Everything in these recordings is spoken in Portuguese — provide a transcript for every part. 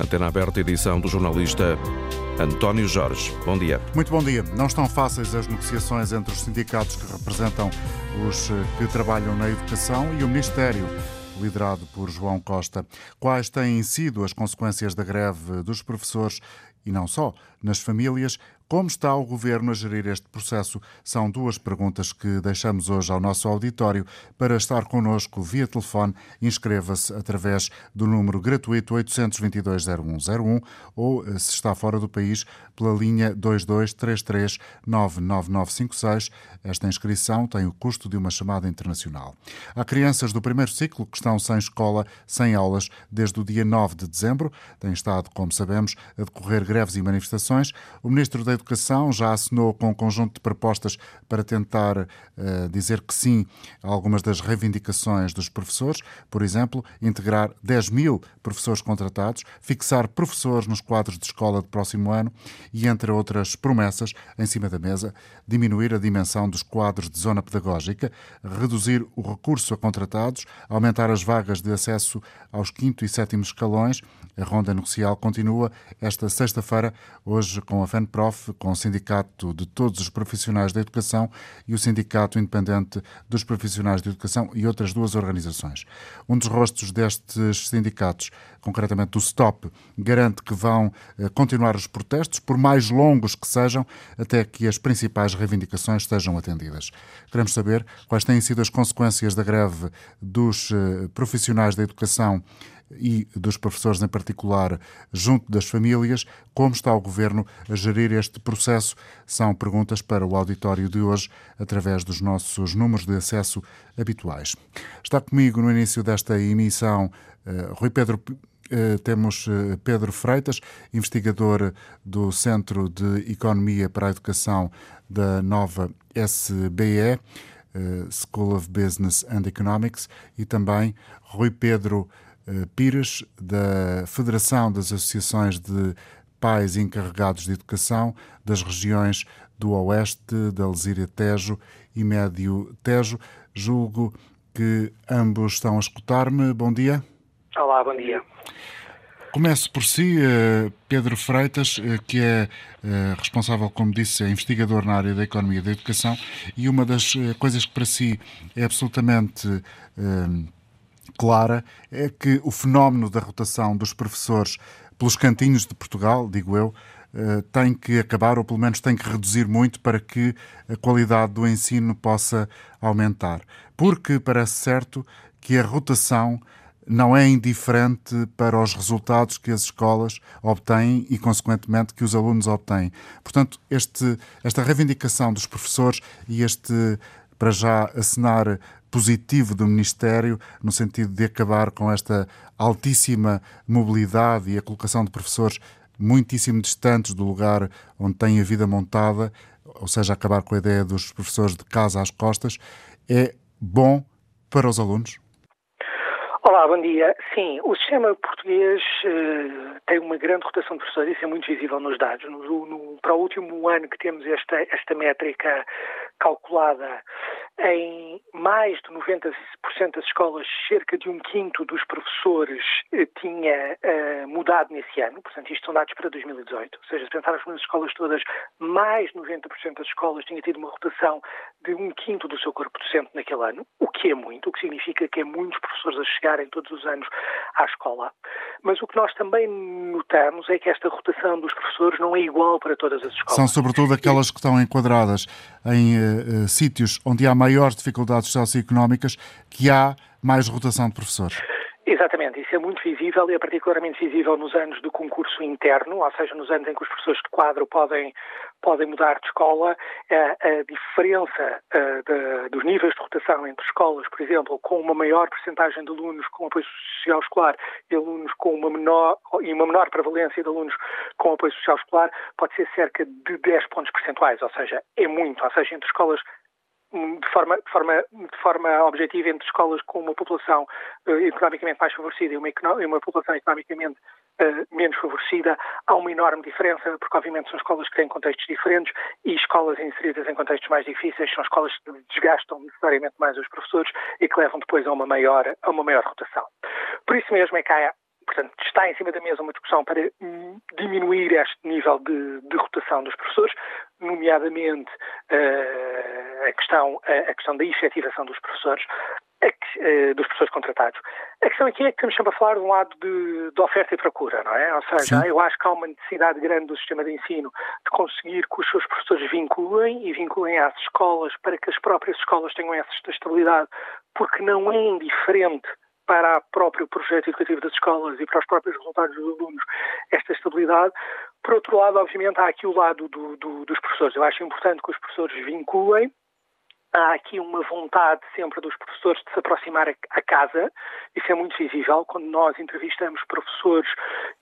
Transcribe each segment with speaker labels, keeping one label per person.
Speaker 1: Antena aberta, edição do jornalista António Jorge. Bom dia.
Speaker 2: Muito bom dia. Não estão fáceis as negociações entre os sindicatos que representam os que trabalham na educação e o Ministério liderado por João Costa. Quais têm sido as consequências da greve dos professores e não só, nas famílias? Como está o governo a gerir este processo? São duas perguntas que deixamos hoje ao nosso auditório. Para estar connosco via telefone, inscreva-se através do número gratuito 822-0101 ou, eh, se está fora do país, pela linha 2233-99956. Esta inscrição tem o custo de uma chamada internacional. Há crianças do primeiro ciclo que estão sem escola, sem aulas, desde o dia 9 de dezembro. Tem estado, como sabemos, a decorrer greves e manifestações. O Ministro da Educação já assinou com um conjunto de propostas para tentar uh, dizer que sim a algumas das reivindicações dos professores, por exemplo, integrar 10 mil professores contratados, fixar professores nos quadros de escola do próximo ano e, entre outras promessas, em cima da mesa, diminuir a dimensão dos quadros de zona pedagógica, reduzir o recurso a contratados, aumentar as vagas de acesso aos quinto e sétimo escalões. A ronda negocial continua esta sexta-feira, hoje com a FENPROF, com o Sindicato de Todos os Profissionais da Educação e o Sindicato Independente dos Profissionais de Educação e outras duas organizações. Um dos rostos destes sindicatos, concretamente o STOP, garante que vão eh, continuar os protestos, por mais longos que sejam, até que as principais reivindicações sejam atendidas. Queremos saber quais têm sido as consequências da greve dos eh, profissionais da educação e dos professores em particular, junto das famílias. Como está o Governo a gerir este processo? São perguntas para o auditório de hoje, através dos nossos números de acesso habituais. Está comigo no início desta emissão uh, Rui Pedro. Uh, temos uh, Pedro Freitas, investigador do Centro de Economia para a Educação da nova SBE, School of Business and Economics, e também Rui Pedro eh, Pires, da Federação das Associações de Pais Encarregados de Educação das regiões do Oeste, da Lesíria Tejo e Médio Tejo. Julgo que ambos estão a escutar-me. Bom dia.
Speaker 3: Olá, bom dia.
Speaker 2: Começo por si, eh, Pedro Freitas, eh, que é responsável, como disse, é investigador na área da economia da educação, e uma das coisas que para si é absolutamente clara é que o fenómeno da rotação dos professores pelos cantinhos de Portugal, digo eu, eh, tem que acabar, ou pelo menos tem que reduzir muito para que a qualidade do ensino possa aumentar. Porque parece certo que a rotação não é indiferente para os resultados que as escolas obtêm e, consequentemente, que os alunos obtêm. Portanto, este, esta reivindicação dos professores e este, para já, assinar positivo do Ministério, no sentido de acabar com esta altíssima mobilidade e a colocação de professores muitíssimo distantes do lugar onde têm a vida montada, ou seja, acabar com a ideia dos professores de casa às costas, é bom para os alunos?
Speaker 3: Olá, bom dia. Sim, o sistema português uh, tem uma grande rotação de professores, isso é muito visível nos dados. No, no, para o último ano que temos esta, esta métrica calculada em mais de 90% das escolas, cerca de um quinto dos professores uh, tinha uh, mudado nesse ano, portanto, isto são dados para 2018. Ou seja, se pensarmos nas escolas todas, mais de 90% das escolas tinha tido uma rotação de um quinto do seu corpo docente naquele ano, o que é muito, o que significa que é muitos professores a chegar chegarem todos os anos à escola. Mas o que nós também notamos é que esta rotação dos professores não é igual para todas as escolas.
Speaker 2: São sobretudo aquelas que estão enquadradas em uh, sítios onde há maiores dificuldades socioeconómicas que há mais rotação de professores.
Speaker 3: Exatamente, isso é muito visível e é particularmente visível nos anos do concurso interno, ou seja, nos anos em que os professores de quadro podem, podem mudar de escola. A, diferença de, dos níveis de rotação entre escolas, por exemplo, com uma maior percentagem de alunos com apoio social escolar e alunos com uma menor e uma menor prevalência de alunos com apoio social escolar, pode ser cerca de 10 pontos percentuais, ou seja, é muito, ou seja, entre escolas de forma, de, forma, de forma objetiva entre escolas com uma população uh, economicamente mais favorecida e uma, e uma população economicamente uh, menos favorecida, há uma enorme diferença, porque obviamente são escolas que têm contextos diferentes e escolas inseridas em contextos mais difíceis são escolas que desgastam necessariamente mais os professores e que levam depois a uma maior, a uma maior rotação. Por isso mesmo é que há portanto, está em cima da mesa uma discussão para hum, diminuir este nível de, de rotação dos professores, nomeadamente uh, a, questão, a, a, questão da efetivação dos professores, uh, dos professores contratados. A questão aqui é que estamos sempre a falar de um lado de, de oferta e procura, não é? Ou seja, Sim. eu acho que há uma necessidade grande do sistema de ensino de conseguir que os seus professores vinculem e vinculem às escolas para que as próprias escolas tenham essa estabilidade, porque não é indiferente para o próprio projeto educativo das escolas e para os próprios resultados dos alunos esta estabilidade. Por outro lado, obviamente, há aqui o lado do, do, dos professores. Eu acho importante que os professores vinculem há aqui uma vontade sempre dos professores de se aproximar à casa. Isso é muito visível quando nós entrevistamos professores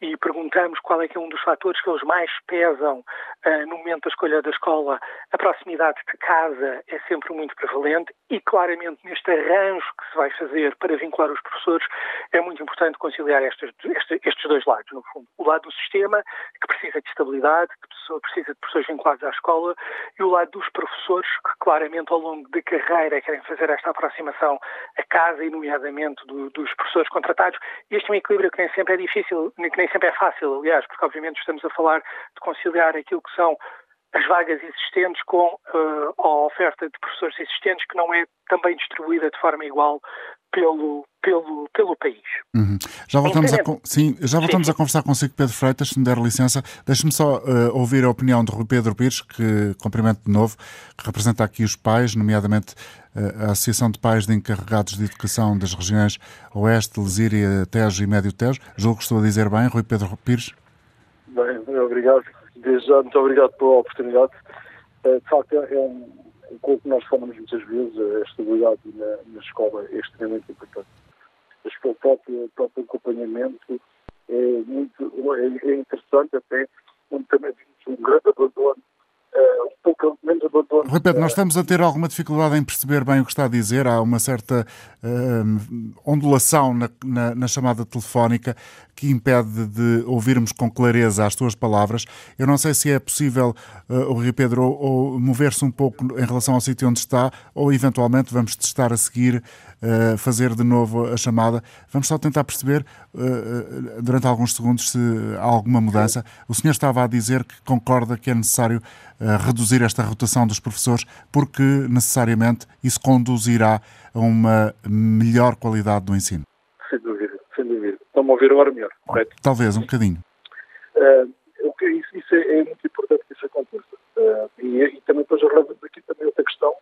Speaker 3: e perguntamos qual é que é um dos fatores que eles mais pesam uh, no momento da escolha da escola. A proximidade de casa é sempre muito prevalente e claramente neste arranjo que se vai fazer para vincular os professores é muito importante conciliar estes, estes, dois lados, no fundo. O lado do sistema, que precisa de estabilidade, que precisa de professores vinculados à escola, e o lado dos professores, que claramente ao longo de carreira querem fazer esta aproximação a casa e nomeadamente do, dos professores contratados. Este é um equilíbrio que nem sempre é difícil, que nem sempre é fácil, aliás, porque obviamente estamos a falar de conciliar aquilo que são as vagas existentes com uh, a oferta de professores existentes que não é também distribuída de forma igual pelo, pelo, pelo país.
Speaker 2: Uhum. Já voltamos, a, sim, já voltamos sim. a conversar consigo, Pedro Freitas, se me der licença. Deixe-me só uh, ouvir a opinião de Rui Pedro Pires, que cumprimento de novo, que representa aqui os pais, nomeadamente uh, a Associação de Pais de Encarregados de Educação das regiões Oeste, Lesíria, Tejo e Médio Tejo. Julgo que estou a dizer bem, Rui Pedro Pires.
Speaker 4: Bem, obrigado. Desde já, muito obrigado pela oportunidade. Uh, de facto, é um com o que nós falamos muitas vezes, a estabilidade na, na escola é extremamente importante. O próprio, o próprio acompanhamento é muito é, é interessante até, onde também um grande abandono Uh, pouco menos abandono.
Speaker 2: Rui Pedro, nós estamos a ter alguma dificuldade em perceber bem o que está a dizer. Há uma certa uh, ondulação na, na, na, chamada telefónica que impede de ouvirmos com clareza as tuas palavras. Eu não sei se é possível, uh, o Rui Pedro, ou, ou mover-se um pouco em relação ao sítio onde está, ou eventualmente vamos testar a seguir uh, fazer de novo a chamada. Vamos só tentar perceber, uh, durante alguns segundos, se há alguma mudança. O senhor estava a dizer que concorda que é necessário reduzir esta rotação dos professores, porque necessariamente isso conduzirá a uma melhor qualidade do ensino.
Speaker 4: Sem dúvida, sem dúvida. Estão-me a ouvir agora melhor, correto?
Speaker 2: Talvez, um bocadinho.
Speaker 4: Uh, isso, isso é, é, muito importante que isso aconteça. Uh, e, e, também depois relevamos aqui também outra questão,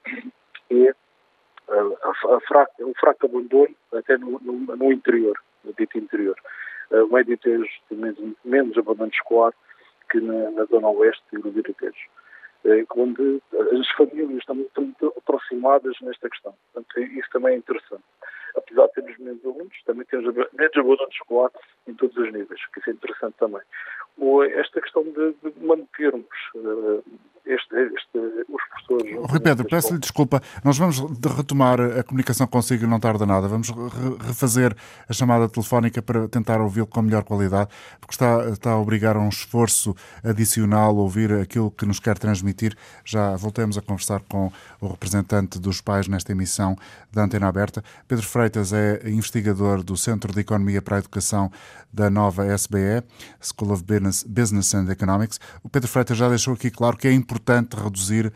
Speaker 4: que é a, a fraca, o fraco abandono até no, no, no interior, no dito interior. Uh, o médio tem menos, menos abandono escolar que na, na zona oeste e no Viratejo. Eh, onde as famílias estão muito, muito aproximadas nesta questão. Portanto, isso também é interessante. Apesar de termos menos alunos, também temos menos alunos escolar em todos os níveis, que isso é interessante também. Esta questão de, de mantermos uh, este, este, os professores.
Speaker 2: Rui Pedro, peço-lhe desculpa, nós vamos retomar a comunicação consigo e não tarda nada. Vamos refazer a chamada telefónica para tentar ouvi-lo com melhor qualidade, porque está, está a obrigar a um esforço adicional ouvir aquilo que nos quer transmitir. Já voltemos a conversar com o representante dos pais nesta emissão da Antena Aberta. Pedro Freitas é investigador do Centro de Economia para a Educação da nova SBE, School of Business, Business and Economics. O Pedro Freitas já deixou aqui claro que é importante reduzir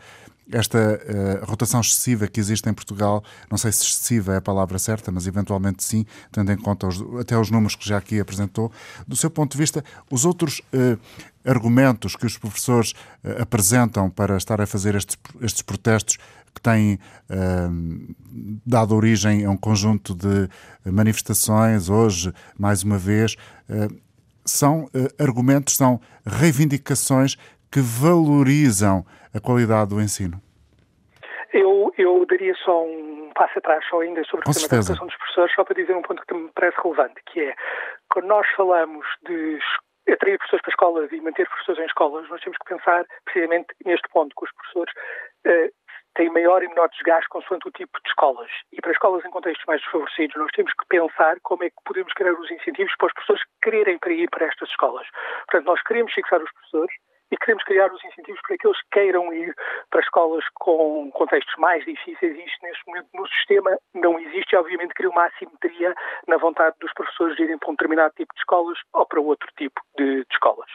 Speaker 2: esta uh, rotação excessiva que existe em Portugal, não sei se excessiva é a palavra certa, mas eventualmente sim, tendo em conta os, até os números que já aqui apresentou. Do seu ponto de vista, os outros uh, argumentos que os professores uh, apresentam para estar a fazer estes, estes protestos que têm dado origem a um conjunto de manifestações, hoje, mais uma vez, são argumentos, são reivindicações que valorizam a qualidade do ensino?
Speaker 3: Eu, eu daria só um passo atrás, só ainda sobre o tema da educação dos professores, só para dizer um ponto que me parece relevante, que é, quando nós falamos de atrair professores para escolas e manter professores em escolas, nós temos que pensar precisamente neste ponto, que os professores uh, têm maior e menor desgaste consoante o tipo de escolas. E para escolas em contextos mais desfavorecidos, nós temos que pensar como é que podemos criar os incentivos para os professores quererem para ir para estas escolas. Portanto, nós queremos fixar os professores, e queremos criar os incentivos para que eles queiram ir para escolas com contextos mais difíceis e isto neste momento no sistema não existe e obviamente cria uma assimetria na vontade dos professores de irem para um determinado tipo de escolas ou para outro tipo de, de escolas.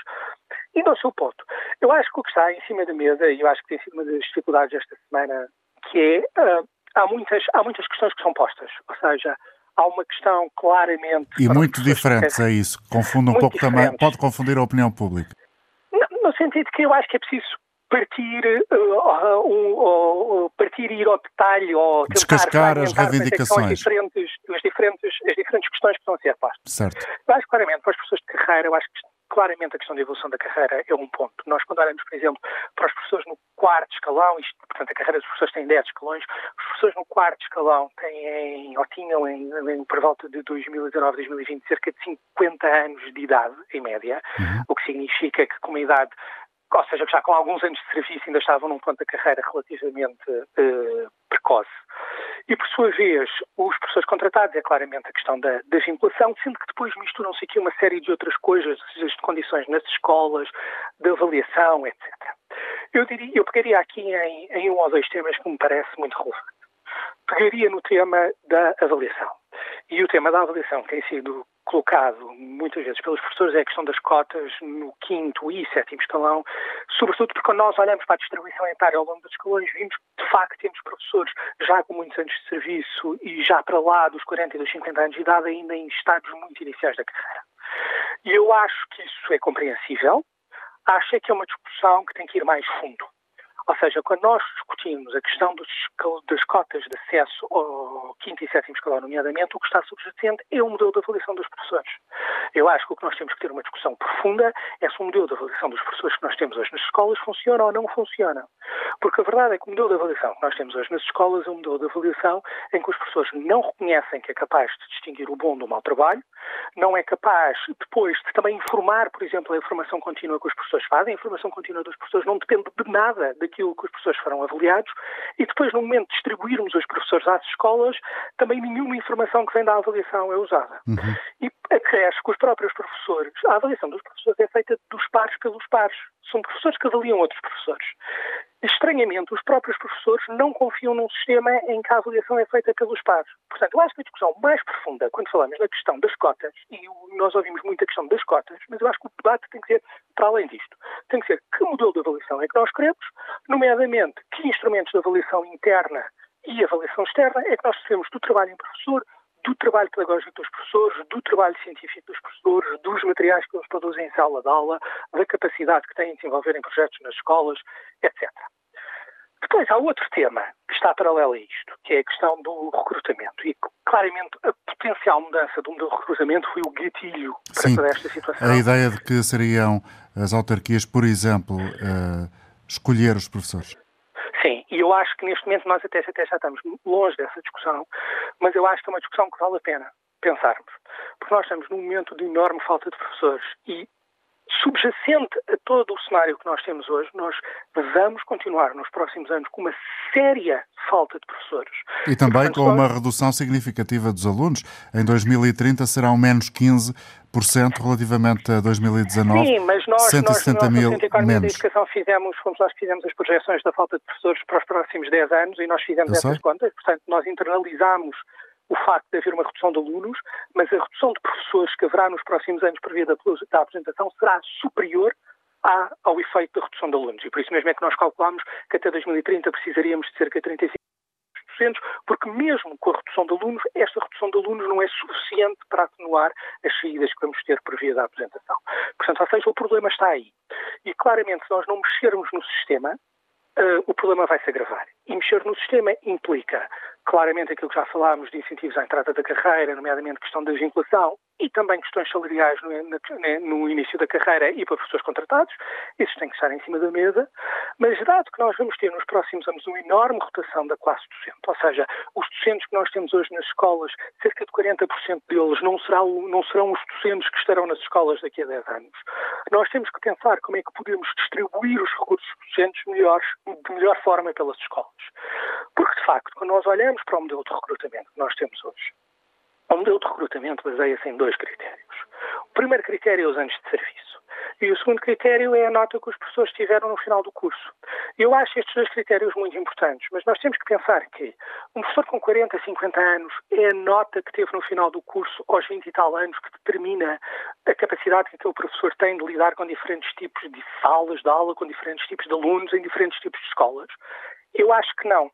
Speaker 3: E no seu ponto, eu acho que o que está em cima da mesa, e eu acho que tem sido uma das dificuldades esta semana, que é, uh, há, muitas, há muitas questões que são postas, ou seja, há uma questão claramente...
Speaker 2: E muito diferentes, é isso, confunde um pouco diferentes. também, pode confundir a opinião pública.
Speaker 3: No, no sentido que eu acho que é preciso partir, uh, uh, uh, partir e ir ao detalhe ou
Speaker 2: descascar as reivindicações.
Speaker 3: As diferentes, as, diferentes, as diferentes questões que estão a ser postas.
Speaker 2: Certo.
Speaker 3: Eu acho claramente, para as pessoas de carreira, eu acho que claramente a questão da evolução da carreira é um ponto. Nós, quando olhamos, por exemplo, para os professores no quarto escalão, isto, portanto, a carreira dos professores tem 10 escalões, os professores no quarto escalão têm, ou tinham, em, em, por volta de 2019, 2020, cerca de 50 anos de idade, em média, uhum. o que significa que com uma idade ou seja, já com alguns anos de serviço ainda estavam num ponto da carreira relativamente uh, precoce. E, por sua vez, os professores contratados é claramente a questão da, da vinculação, sendo que depois misturam-se aqui uma série de outras coisas, as condições nas escolas, de avaliação, etc. Eu, diria, eu pegaria aqui em, em um ou dois temas que me parece muito relevante. Pegaria no tema da avaliação. E o tema da avaliação tem sido colocado muitas vezes pelos professores é a questão das cotas no quinto e sétimo escalão, sobretudo porque quando nós olhamos para a distribuição etária ao longo dos escalões, vimos que de facto temos professores já com muitos anos de serviço e já para lá dos 40 e dos 50 anos de idade ainda em estados muito iniciais da carreira. E eu acho que isso é compreensível, acho é que é uma discussão que tem que ir mais fundo. Ou seja, quando nós discutimos a questão dos, das cotas de acesso ao quinto e sétimo escalão, nomeadamente, o que está subjacente é o modelo de avaliação dos professores. Eu acho que o que nós temos que ter uma discussão profunda é se o modelo de avaliação dos professores que nós temos hoje nas escolas funciona ou não funciona. Porque a verdade é que o modelo de avaliação que nós temos hoje nas escolas é um modelo de avaliação em que os professores não reconhecem que é capaz de distinguir o bom do mau trabalho, não é capaz depois de também informar, por exemplo, a informação contínua que os professores fazem. A informação contínua dos professores não depende de nada daquilo que os professores foram avaliados e depois, no momento de distribuirmos os professores às escolas, também nenhuma informação que vem da avaliação é usada. Uhum. E acresce que os próprios professores, a avaliação dos professores é feita dos pares pelos pares. São professores que avaliam outros professores. Estranhamente, os próprios professores não confiam num sistema em que a avaliação é feita pelos pares. Portanto, eu acho que a discussão mais profunda, quando falamos da questão das cotas, e nós ouvimos muito a questão das cotas, mas eu acho que o debate tem que ser para além disto. Tem que ser que modelo de avaliação é que nós queremos, nomeadamente que instrumentos de avaliação interna e avaliação externa é que nós devemos do trabalho em professor, do trabalho pedagógico dos professores, do trabalho científico dos professores, dos materiais que eles produzem em sala de aula, da capacidade que têm de desenvolver em projetos nas escolas, etc. Depois há outro tema que está paralelo a isto, que é a questão do recrutamento. E claramente a potencial mudança do modelo de recrutamento foi o gatilho para Sim, toda esta situação.
Speaker 2: A ideia de que seriam as autarquias, por exemplo, uh, escolher os professores.
Speaker 3: E eu acho que neste momento nós até, até já estamos longe dessa discussão, mas eu acho que é uma discussão que vale a pena pensarmos. Porque nós estamos num momento de enorme falta de professores e subjacente a todo o cenário que nós temos hoje, nós vamos continuar nos próximos anos com uma séria falta de professores.
Speaker 2: E também com uma redução significativa dos alunos. Em 2030 serão menos 15% relativamente a 2019.
Speaker 3: Sim, mas nós, 160 nós, mil nós, menos. da Educação fizemos, fomos nós que fizemos as projeções da falta de professores para os próximos 10 anos e nós fizemos Eu essas sei. contas. Portanto, nós internalizamos o facto de haver uma redução de alunos, mas a redução de professores que haverá nos próximos anos prevista da apresentação será superior à, ao efeito da redução de alunos. E por isso mesmo é que nós calculamos que até 2030 precisaríamos de cerca de 35 porque mesmo com a redução de alunos, esta redução de alunos não é suficiente para atenuar as saídas que vamos ter por via da apresentação. Portanto, ou seja, o problema está aí. E claramente, se nós não mexermos no sistema, uh, o problema vai se agravar. E mexer no sistema implica claramente aquilo que já falámos de incentivos à entrada da carreira, nomeadamente questão da vinculação e também questões salariais no, no, início da carreira e para professores contratados, esses têm que estar em cima da mesa, mas dado que nós vamos ter nos próximos anos uma enorme rotação da classe docente, ou seja, os docentes que nós temos hoje nas escolas, cerca de 40% deles não serão, não serão os docentes que estarão nas escolas daqui a 10 anos. Nós temos que pensar como é que podemos distribuir os recursos docentes melhores, de melhor forma pelas escolas. Porque, de facto, quando nós olhamos para o modelo de recrutamento que nós temos hoje, o modelo de recrutamento baseia-se em dois critérios. O primeiro critério é os anos de serviço. E o segundo critério é a nota que os professores tiveram no final do curso. Eu acho estes dois critérios muito importantes, mas nós temos que pensar que um professor com 40, 50 anos é a nota que teve no final do curso aos 20 e tal anos que determina a capacidade que aquele professor tem de lidar com diferentes tipos de salas de aula, com diferentes tipos de alunos, em diferentes tipos de escolas. Eu acho que não.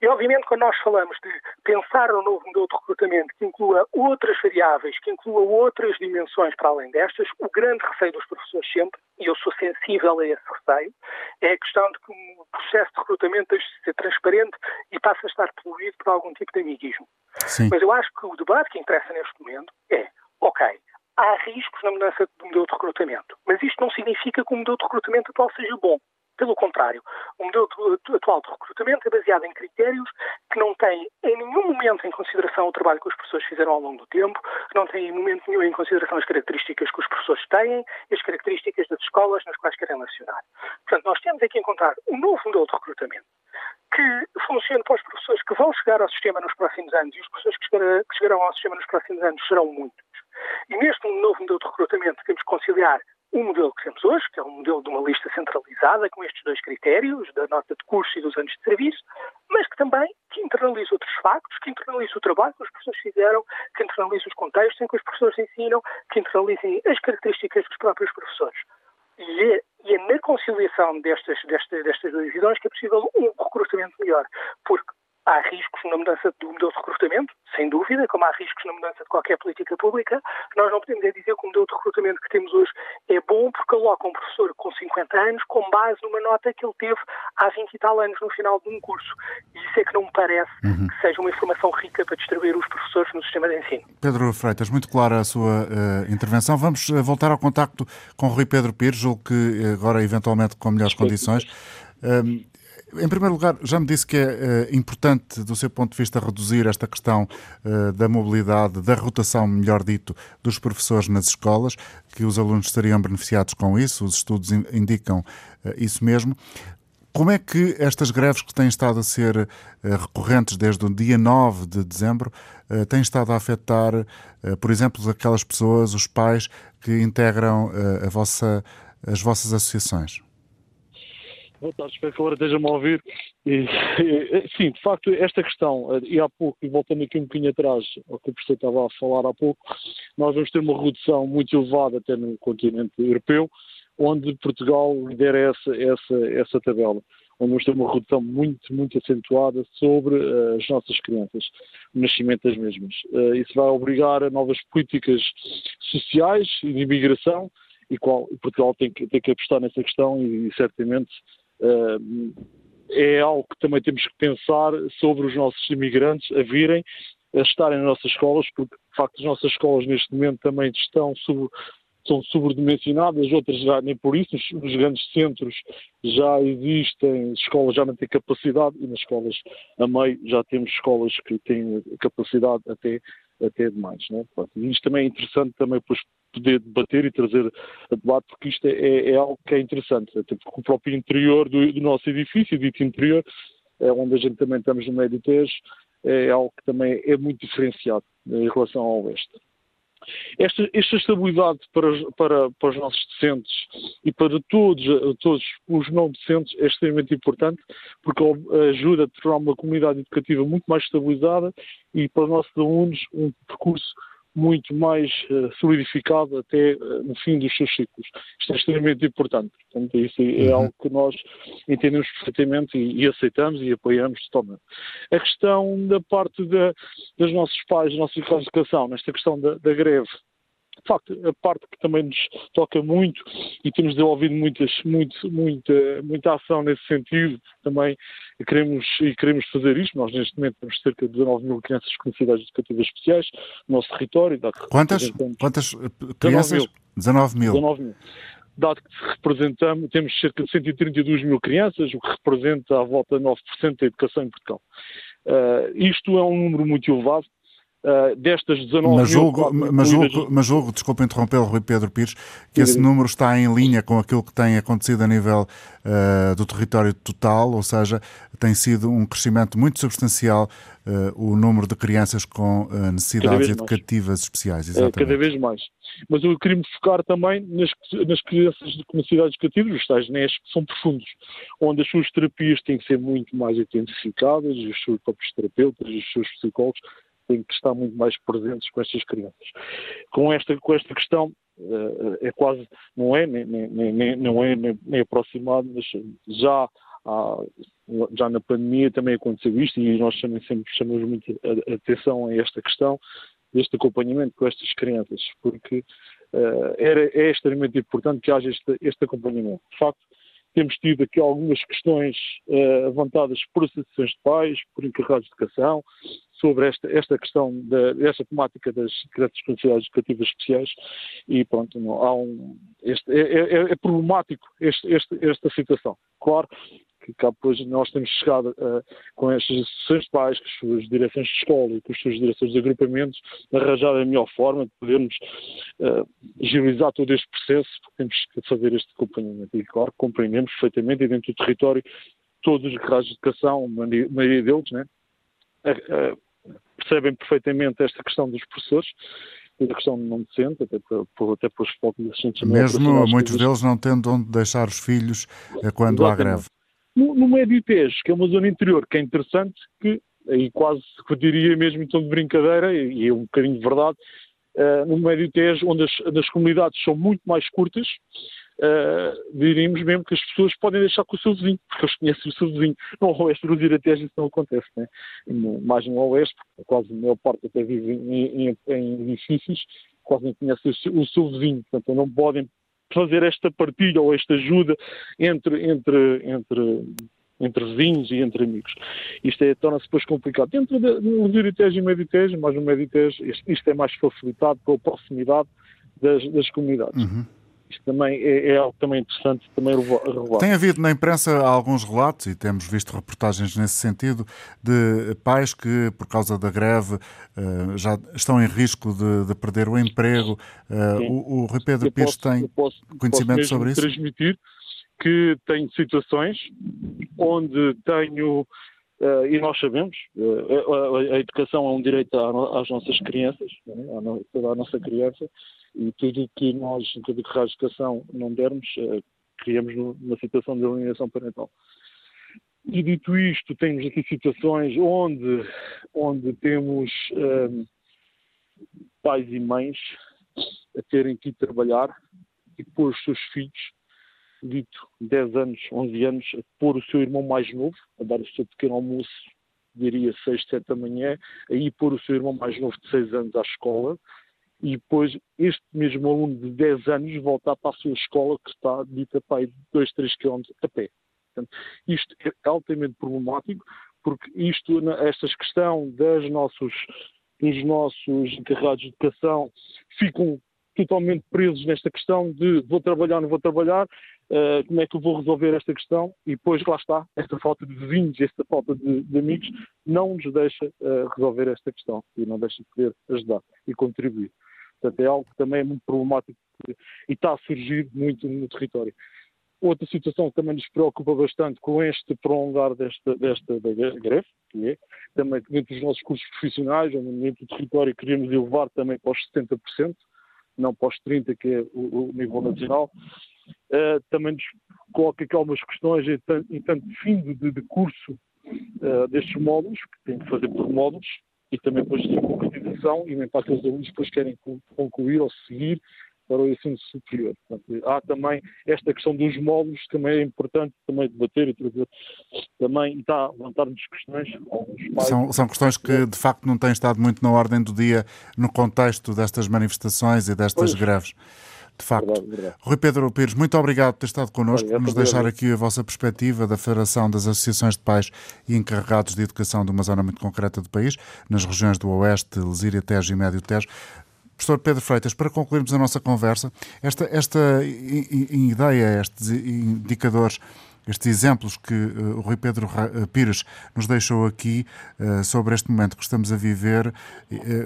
Speaker 3: E, obviamente, quando nós falamos de pensar um novo modelo de recrutamento que inclua outras variáveis, que inclua outras dimensões para além destas, o grande receio dos professores sempre, e eu sou sensível a esse receio, é a questão de que o processo de recrutamento deixe de ser transparente e passe a estar poluído por algum tipo de amiguismo. Sim. Mas eu acho que o debate que interessa neste momento é, ok, há riscos na mudança do modelo de recrutamento, mas isto não significa que o modelo de recrutamento atual seja bom. Pelo contrário, o modelo atual de recrutamento é baseado em critérios que não têm em nenhum momento em consideração o trabalho que os professores fizeram ao longo do tempo, que não têm em momento nenhum em consideração as características que os professores têm e as características das escolas nas quais querem lecionar. Portanto, nós temos aqui encontrar um novo modelo de recrutamento que funcione para os professores que vão chegar ao sistema nos próximos anos e os professores que chegarão ao sistema nos próximos anos serão muitos. E neste novo modelo de recrutamento temos que conciliar o modelo que temos hoje, que é um modelo de uma lista centralizada com estes dois critérios, da nota de curso e dos anos de serviço, mas que também que internaliza outros factos, que internaliza o trabalho que os professores fizeram, que internaliza os contextos em que os professores ensinam, que internalizem as características dos próprios professores. E é, e é na conciliação destas, destas, destas duas visões que é possível um recrutamento melhor, porque Há riscos na mudança do modelo de recrutamento, sem dúvida, como há riscos na mudança de qualquer política pública. Nós não podemos dizer que o modelo de recrutamento que temos hoje é bom porque coloca um professor com 50 anos com base numa nota que ele teve há 20 e tal anos no final de um curso. E isso é que não me parece uhum. que seja uma informação rica para distribuir os professores no sistema de ensino.
Speaker 2: Pedro Freitas, muito clara a sua uh, intervenção. Vamos uh, voltar ao contacto com Rui Pedro Pires, julgo que uh, agora eventualmente com melhores condições. Um, em primeiro lugar, já me disse que é uh, importante, do seu ponto de vista, reduzir esta questão uh, da mobilidade, da rotação, melhor dito, dos professores nas escolas, que os alunos estariam beneficiados com isso, os estudos in indicam uh, isso mesmo. Como é que estas greves que têm estado a ser recorrentes desde o dia 9 de dezembro têm estado a afetar, por exemplo, aquelas pessoas, os pais que integram vossa, as vossas associações?
Speaker 5: Boa tarde, espero que agora esteja-me a ouvir. E, e, sim, de facto, esta questão, e há pouco, e voltando aqui um bocadinho atrás ao que o professor estava a falar há pouco, nós vamos ter uma redução muito elevada até no continente europeu, onde Portugal lidera essa, essa, essa tabela, onde vamos ter uma redução muito, muito acentuada sobre uh, as nossas crianças, o nascimento das mesmas. Uh, isso vai obrigar a novas políticas sociais e de imigração, e qual Portugal tem que, tem que apostar nessa questão e, e certamente é algo que também temos que pensar sobre os nossos imigrantes a virem, a estarem nas nossas escolas, porque de facto as nossas escolas neste momento também estão sub, são sobredimensionadas, outras já nem por isso, nos, nos, grandes centros já existem escolas já não têm capacidade e nas escolas a meio já temos escolas que têm capacidade até até demais. Né? E isto também é interessante também depois poder debater e trazer a debate, porque isto é, é algo que é interessante, até porque o próprio interior do, do nosso edifício, dito interior, é onde a gente também estamos no do Tejo, é algo que também é muito diferenciado em relação ao oeste. Esta, esta estabilidade para, para, para os nossos docentes e para todos, todos os não docentes é extremamente importante porque ajuda a tornar uma comunidade educativa muito mais estabilizada e para os nossos alunos um percurso muito mais uh, solidificado até uh, no fim dos seus ciclos. Isto é extremamente importante. Portanto, isso é uhum. algo que nós entendemos perfeitamente e, e, aceitamos e apoiamos totalmente. A questão da parte dos nossos pais, da nossa educação, nesta questão da, da greve, de facto, a parte que também nos toca muito e temos desenvolvido muitas, muito, muita, muita ação nesse sentido, também queremos, e queremos fazer isto. Nós, neste momento, temos cerca de 19 mil crianças com necessidades educativas especiais no nosso território.
Speaker 2: Quantas, quantas crianças? 19 mil.
Speaker 5: 19 mil dado que representamos, temos cerca de 132 mil crianças, o que representa à volta de 9% da educação em Portugal. Uh, isto é um número muito elevado, uh, destas 19
Speaker 2: mas julgo, mil, mas, julgo, mas julgo, desculpa interrompê-lo, Rui Pedro Pires, que esse número está em linha com aquilo que tem acontecido a nível uh, do território total, ou seja, tem sido um crescimento muito substancial uh, o número de crianças com necessidades educativas especiais.
Speaker 5: Exatamente. Cada vez mais. Mas eu queria me focar também nas, nas crianças com necessidades educativas, os tais NES, que são profundos, onde as suas terapias têm que ser muito mais intensificadas, os seus próprios terapeutas, os seus psicólogos têm que estar muito mais presentes com estas crianças. Com esta, com esta questão, eh, é quase, não é, nem, nem, nem, não é nem, nem aproximado, mas já, há, já na pandemia também aconteceu isto e nós também sempre chamamos muito atenção a esta questão deste acompanhamento com estas crianças, porque uh, era, é extremamente importante que haja este, este acompanhamento. De facto, temos tido aqui algumas questões uh, levantadas por associações de pais, por encarregados de educação, sobre esta, esta questão, desta temática das com necessidades educativas especiais e pronto, não, há um, este, é, é, é problemático este, este, esta situação. Claro que cá depois nós temos chegado uh, com estas associações de pais, com as suas direções de escola e com as suas direções de agrupamentos, arranjar a melhor forma de podermos uh, agilizar todo este processo, porque temos que fazer este acompanhamento. E claro, compreendemos perfeitamente e dentro do território todos os graus de educação, a maioria deles, né, uh, percebem perfeitamente esta questão dos professores e da questão não docente, até por, até pelos focos
Speaker 2: assuntos Mesmo muitos deles não tendo onde deixar os filhos quando Exatamente. há greve.
Speaker 5: No, no Médio Tejo, que é uma zona interior, que é interessante, que aí quase que diria mesmo tom de brincadeira, e é um bocadinho de verdade, uh, no Médio Tejo, onde as, as comunidades são muito mais curtas, uh, diríamos mesmo que as pessoas podem deixar com o seu vizinho, porque eles conhecem o seu vizinho. No Oeste do Tejo isso não acontece, né? No, mais no Oeste, porque quase a maior parte até vive em, em, em edifícios, quase não conhece o seu, o seu vizinho, portanto não podem fazer esta partilha ou esta ajuda entre, entre, entre, entre vizinhos e entre amigos. Isto é, torna-se depois complicado. Dentro do no Viritejo e Meditejo, mas no Meditejo, isto, isto, é mais facilitado pela proximidade das, das comunidades. Uhum. Isto também é, é, algo também interessante também revelar.
Speaker 2: Tem havido na imprensa alguns relatos, e temos visto reportagens nesse sentido, de pais que, por causa da greve, uh, já estão em risco de, de perder o emprego. Uh, o, o Rui Pedro Pires tem posso, conhecimento
Speaker 5: posso
Speaker 2: sobre isso?
Speaker 5: transmitir que tenho situações onde tenho Uh, e nós sabemos, uh, a, a, educação é um direito às nossas crianças, né, toda a nossa criança, e tudo que nós, em tudo que a educação não dermos, uh, criamos numa situação de alienação parental. E dito isto, temos aqui situações onde, onde temos pais e mães a terem que ir trabalhar e pôr os seus filhos dito 10 anos, 11 anos, a pôr o seu irmão mais novo, a dar o seu pequeno almoço, diria 6, 7 da manhã, a ir pôr o seu irmão mais novo de 6 anos à escola, e depois este mesmo aluno de 10 anos voltar para a sua escola que está dita para 2, 3 km a pé. Portanto, isto é altamente problemático, porque isto, esta questão das nossos, dos nossos encarregados de educação ficam totalmente presos nesta questão de vou trabalhar, não vou trabalhar, uh, como é que eu vou resolver esta questão? E depois lá está, esta falta de vizinhos, esta falta de, de amigos, não nos deixa uh, resolver esta questão e não deixa de poder ajudar e contribuir. Portanto, é algo que também é muito problemático e está a surgir muito no território. Outra situação que também nos preocupa bastante com este prolongar desta, desta greve, que é também dentro dos nossos cursos profissionais, dentro do território queremos elevar também para os 70%, não para os 30%, que é o, o nível nacional, uh, também nos coloca aqui algumas questões em, em tanto fim de, de curso uh, destes módulos, que tem que fazer por módulos, e também depois de concretização, e nem para aqueles alunos que depois querem concluir ou seguir para o ensino superior. Portanto, há também esta questão dos módulos, que também é importante também debater e trazer também, e está a levantar-nos questões.
Speaker 2: São, são questões que de facto não têm estado muito na ordem do dia no contexto destas manifestações e destas pois. greves. De facto. Verdade, verdade. Rui Pedro Pires, muito obrigado por ter estado connosco, por nos deixar aqui a vossa perspectiva da Federação das Associações de Pais e Encarregados de Educação de uma zona muito concreta do país, nas regiões do Oeste, Lesíria, Tejo e Médio Tejo. Professor Pedro Freitas, para concluirmos a nossa conversa, esta, esta ideia, estes indicadores estes exemplos que uh, o Rui Pedro Pires nos deixou aqui uh, sobre este momento que estamos a viver uh,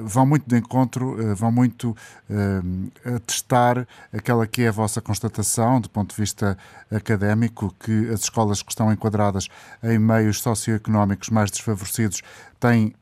Speaker 2: vão muito de encontro, vão muito testar aquela que é a vossa constatação do ponto de vista académico, que as escolas que estão enquadradas em meios socioeconómicos mais desfavorecidos têm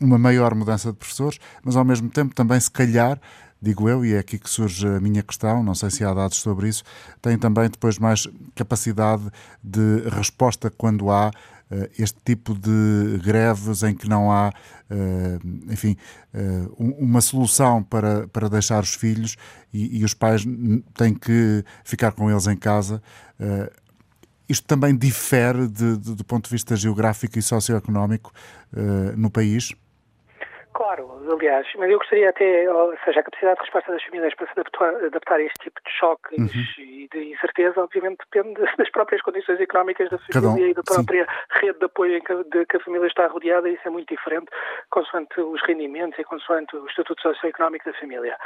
Speaker 2: uma maior mudança de professores, mas ao mesmo tempo também, se calhar, digo eu, e é aqui que surge a minha questão, não sei se há dados sobre isso, tem também depois mais capacidade de resposta quando há uh, este tipo de greves em que não há, uh, enfim, uh, uma solução para, para deixar os filhos e, e, os pais têm que ficar com eles em casa. isto também difere de, de, do ponto de vista geográfico e socioeconómico no país?
Speaker 3: Claro, aliás, mas eu gostaria até, ou seja, a capacidade de resposta das famílias para se adaptar, adaptar a este tipo de choques uhum. e de incerteza, obviamente, depende das próprias condições económicas da família um, e da própria sim. rede de apoio em que, de que a família está rodeada, e isso é muito diferente, consoante os rendimentos e consoante o estatuto socioeconómico da família.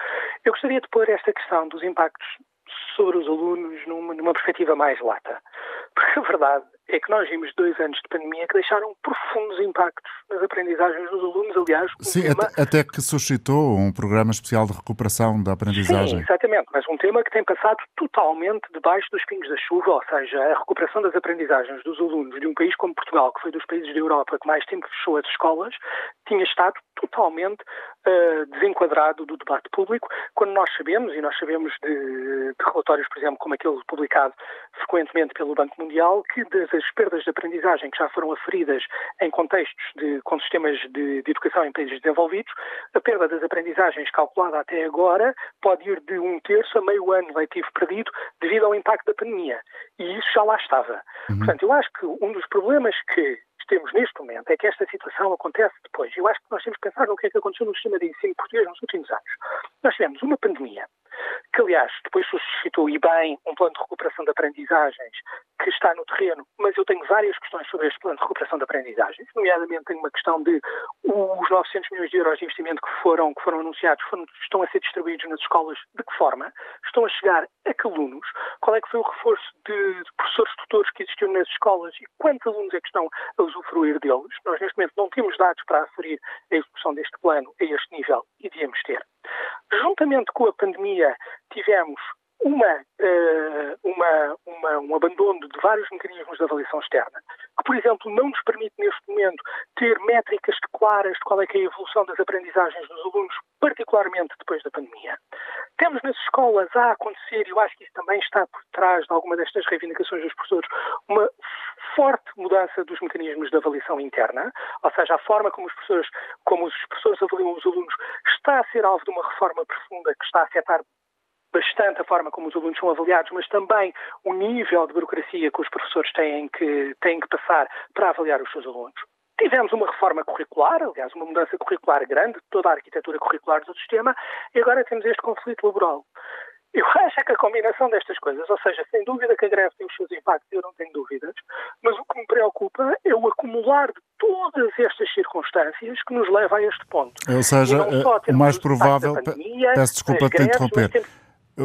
Speaker 3: Eu gostaria de pôr esta questão dos impactos sobre os alunos numa, numa perspectiva mais lata. Porque a verdade é que nós vimos dois anos de pandemia que deixaram profundos impactos nas aprendizagens dos alunos, aliás.
Speaker 2: Um Sim, tema... até, até, que suscitou um programa especial de recuperação da aprendizagem.
Speaker 3: Sim, exatamente, mas um tema que tem passado totalmente debaixo dos pingos da chuva, ou seja, a recuperação das aprendizagens dos alunos de um país como Portugal, que foi dos países da Europa que mais tempo fechou as escolas, tinha estado totalmente uh, desenquadrado do debate público, quando nós sabemos, e nós sabemos de, de relatórios, por exemplo, como aquele publicado frequentemente pelo Banco Mundial, que das as perdas de aprendizagem que já foram aferidas em contextos de, com sistemas de, de, educação em países desenvolvidos, a perda das aprendizagens calculada até agora pode ir de um terço a meio ano letivo perdido devido ao impacto da pandemia. E isso já lá estava. Uhum. Portanto, eu acho que um dos problemas que temos neste momento é que esta situação acontece depois. Eu acho que nós temos que pensar no que é que aconteceu no sistema de ensino português nos últimos anos. Nós tivemos uma pandemia que, aliás, depois suscitou e bem um plano de recuperação de aprendizagens que está no terreno, mas eu tenho várias questões sobre este plano de recuperação de aprendizagens, nomeadamente tenho uma questão de os 900 milhões de euros de investimento que foram, que foram anunciados foram, estão a ser distribuídos nas escolas de que forma? Estão a chegar a que alunos? Qual é que foi o reforço de, de professores tutores que existiu nas escolas e quantos alunos é que estão a usufruir deles? Nós, neste momento, não temos dados para aferir a execução deste plano a este nível e devíamos ter. Juntamente com a pandemia, tivemos uma, uh, uma, uma, um abandono de vários mecanismos de avaliação externa, que, por exemplo, não nos permite neste momento ter métricas claras de qual é, é a evolução das aprendizagens dos alunos, particularmente depois da pandemia. Temos nas escolas a acontecer, e eu acho que isso também está por trás de alguma destas reivindicações dos professores, uma forte mudança dos mecanismos de avaliação interna, ou seja, a forma como os professores, como os professores avaliam os alunos está a ser alvo de uma reforma profunda que está a afetar bastante a forma como os alunos são avaliados, mas também o nível de burocracia que os professores têm que, têm que passar para avaliar os seus alunos. Tivemos uma reforma curricular, aliás, uma mudança curricular grande de toda a arquitetura curricular do sistema, e agora temos este conflito laboral. Eu acho que a combinação destas coisas, ou seja, sem dúvida que a greve tem os seus impactos, eu não tenho dúvidas, mas o que me preocupa é o acumular de todas estas circunstâncias que nos leva a este ponto.
Speaker 2: Ou seja, o mais provável, pandemia, peço desculpa de te interromper,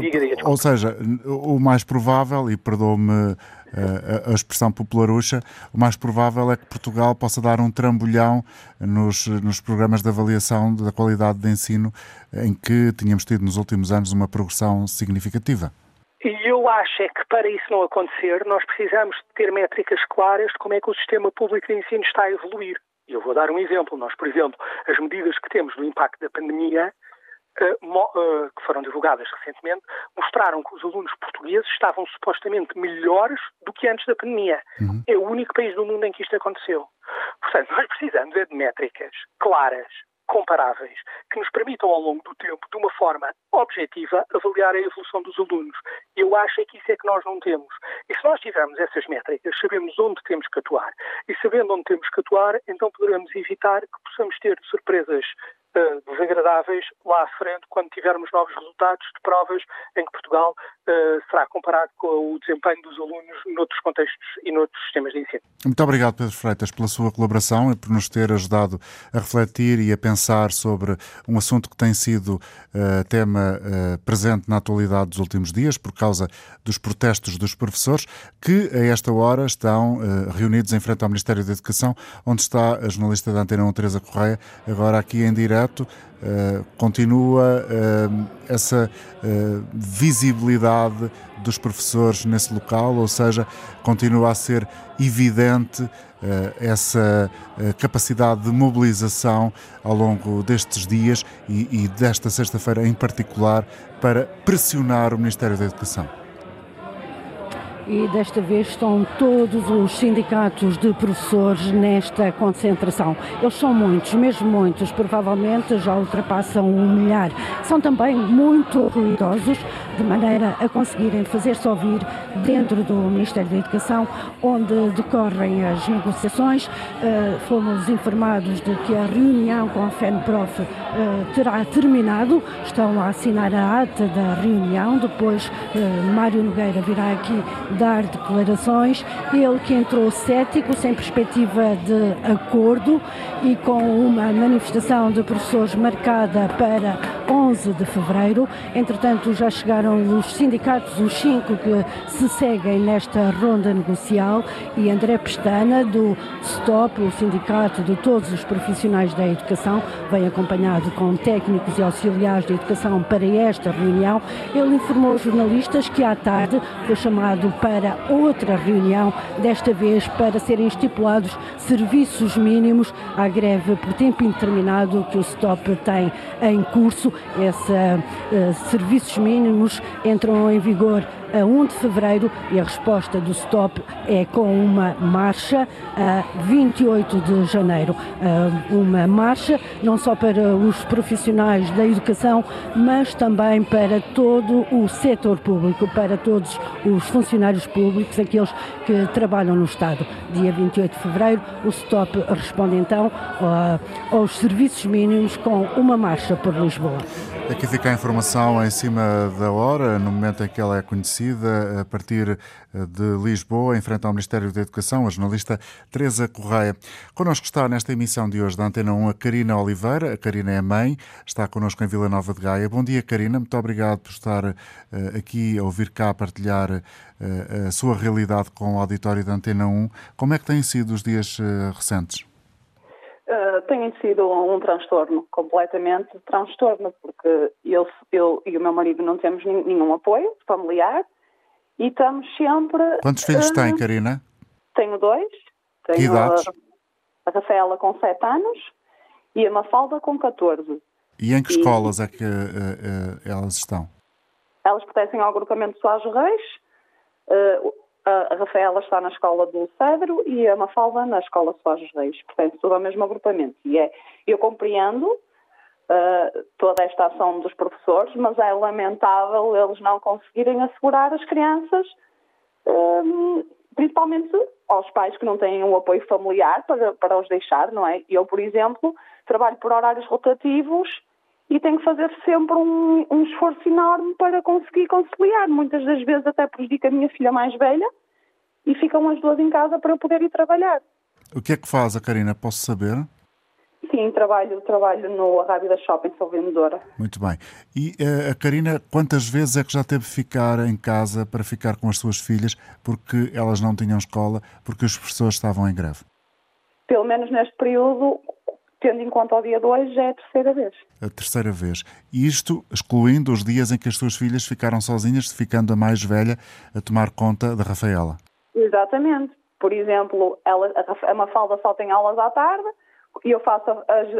Speaker 2: Diga, diga, Ou seja, o mais provável, e perdoe-me uh, a expressão popularucha, o mais provável é que Portugal possa dar um trambolhão nos, nos programas de avaliação da qualidade de ensino em que tínhamos tido nos últimos anos uma progressão significativa.
Speaker 3: E eu acho é que para isso não acontecer, nós precisamos ter métricas claras de como é que o sistema público de ensino está a evoluir. Eu vou dar um exemplo. Nós, por exemplo, as medidas que temos do impacto da pandemia eh, eh, que foram divulgadas recentemente, mostraram que os alunos portugueses estavam supostamente melhores do que antes da pandemia. Uhum. É o único país do mundo em que isto aconteceu. Portanto, nós precisamos é de métricas claras, comparáveis, que nos permitam ao longo do tempo, de uma forma objetiva, avaliar a evolução dos alunos. Eu acho é que isso é que nós não temos. E se nós tivermos essas métricas, sabemos onde temos que atuar. E sabendo onde temos que atuar, então poderemos evitar que possamos ter surpresas uh, desagradáveis lá à frente, quando tivermos novos resultados de provas em que Portugal uh, será comparado com o desempenho dos alunos noutros contextos e noutros sistemas de ensino.
Speaker 2: Muito obrigado, Pedro Freitas, pela sua colaboração e por nos ter ajudado a refletir e a pensar sobre um assunto que tem sido uh, tema presente na atualidade dos últimos dias, por causa dos protestos dos professores, que a esta hora estão reunidos em frente ao Ministério da Educação, onde está a jornalista da Antena 1, Teresa Correia, agora aqui em direto. Uh, continua uh, essa uh, visibilidade dos professores nesse local, ou seja, continua a ser evidente essa capacidade de mobilização ao longo destes dias e, e desta sexta-feira em particular para pressionar o Ministério da Educação
Speaker 6: e desta vez estão todos os sindicatos de professores nesta concentração. Eles são muitos, mesmo muitos, provavelmente já ultrapassam um milhar. São também muito ruidosos, de maneira a conseguirem fazer-se ouvir dentro do Ministério da Educação, onde decorrem as negociações. Uh, fomos informados de que a reunião com a FENPROF uh, terá terminado, estão a assinar a ata da reunião, depois uh, Mário Nogueira virá aqui dar declarações. Ele que entrou cético, sem perspectiva de acordo e com uma manifestação de professores marcada para 11 de fevereiro. Entretanto, já chegaram os sindicatos, os cinco que se seguem nesta ronda negocial e André Pestana, do STOP, o sindicato de todos os profissionais da educação, vem acompanhado com técnicos e auxiliares de educação para esta reunião. Ele informou aos jornalistas que à tarde foi chamado para outra reunião, desta vez para serem estipulados serviços mínimos à greve por tempo indeterminado que o STOP tem em curso. Esses uh, serviços mínimos entram em vigor a 1 de fevereiro e a resposta do STOP é com uma marcha a 28 de janeiro. Uma marcha não só para os profissionais da educação, mas também para todo o setor público, para todos os funcionários públicos, aqueles que trabalham no Estado. Dia 28 de fevereiro, o STOP responde então aos serviços mínimos com uma marcha por Lisboa.
Speaker 2: Aqui fica a informação em cima da hora, no momento em que ela é conhecida, a partir eh, de Lisboa, em frente ao Ministério da Educação, a jornalista Teresa Correia. Connosco está nesta emissão de hoje da Antena 1 a Karina Oliveira. A Karina é mãe, está connosco em Vila Nova de Gaia. Bom dia, Karina. Muito obrigado por estar uh, aqui a ouvir cá, a partilhar uh, a sua realidade com o auditório da Antena 1. Como é que têm sido os dias recentes?
Speaker 7: Uh, tem sido um transtorno, completamente transtorno, porque eu, eu e o meu marido não temos nenhum apoio familiar e estamos sempre.
Speaker 2: Quantos filhos uh, tem, Karina?
Speaker 7: Tenho dois. Tenho
Speaker 2: que idades?
Speaker 7: A, a Rafaela com 7 anos e a Mafalda com 14.
Speaker 2: E em que e, escolas é que uh, elas estão?
Speaker 7: Elas pertencem ao agrupamento Soares Reis. A Rafaela está na escola do Cedro e a Mafalda na escola Soares Reis. Portanto, tudo ao mesmo agrupamento. E é, eu compreendo uh, toda esta ação dos professores, mas é lamentável eles não conseguirem assegurar as crianças, um, principalmente aos pais que não têm um apoio familiar para, para os deixar, não é? Eu, por exemplo, trabalho por horários rotativos e tenho que fazer sempre um, um, esforço enorme para conseguir conciliar. Muitas das vezes até prejudica a minha filha mais velha e ficam as duas em casa para eu poder ir trabalhar.
Speaker 2: O que é que faz a Karina? Posso saber?
Speaker 7: Sim, trabalho, trabalho no Arrábida Shopping, sou vendedora.
Speaker 2: Muito bem. E uh, a Karina, quantas vezes é que já teve de ficar em casa para ficar com as suas filhas porque elas não tinham escola, porque os professores estavam em greve?
Speaker 7: Pelo menos neste período, tendo em conta o dia de hoje, já é a terceira vez.
Speaker 2: A terceira vez. Isto excluindo os dias em que as suas filhas ficaram sozinhas, ficando a mais velha a tomar conta da Rafaela.
Speaker 7: Exatamente. Por exemplo, ela, a Mafalda só tem aulas à tarde e eu faço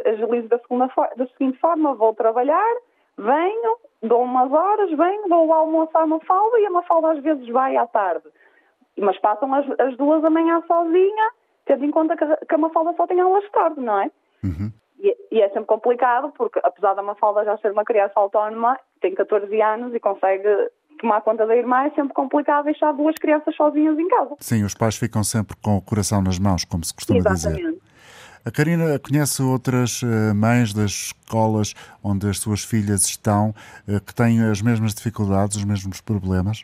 Speaker 7: agilizo da, segunda, da seguinte forma, vou trabalhar, venho, dou umas horas, venho, dou o almoço à Mafalda e a Mafalda às vezes vai à tarde. Mas passam as, as duas da manhã sozinha, tendo em conta que, que a Mafalda só tem aulas de tarde, não é?
Speaker 2: Uhum.
Speaker 7: E, e, é sempre complicado, porque apesar da Mafalda já ser uma criança autónoma, tem 14 anos e consegue tomar conta da irmã, é sempre complicado deixar duas crianças sozinhas em casa.
Speaker 2: Sim, os pais ficam sempre com o coração nas mãos, como se costuma
Speaker 7: Exatamente.
Speaker 2: dizer. A Karina conhece outras uh, mães das escolas onde as suas filhas estão uh, que têm as mesmas dificuldades, os mesmos problemas?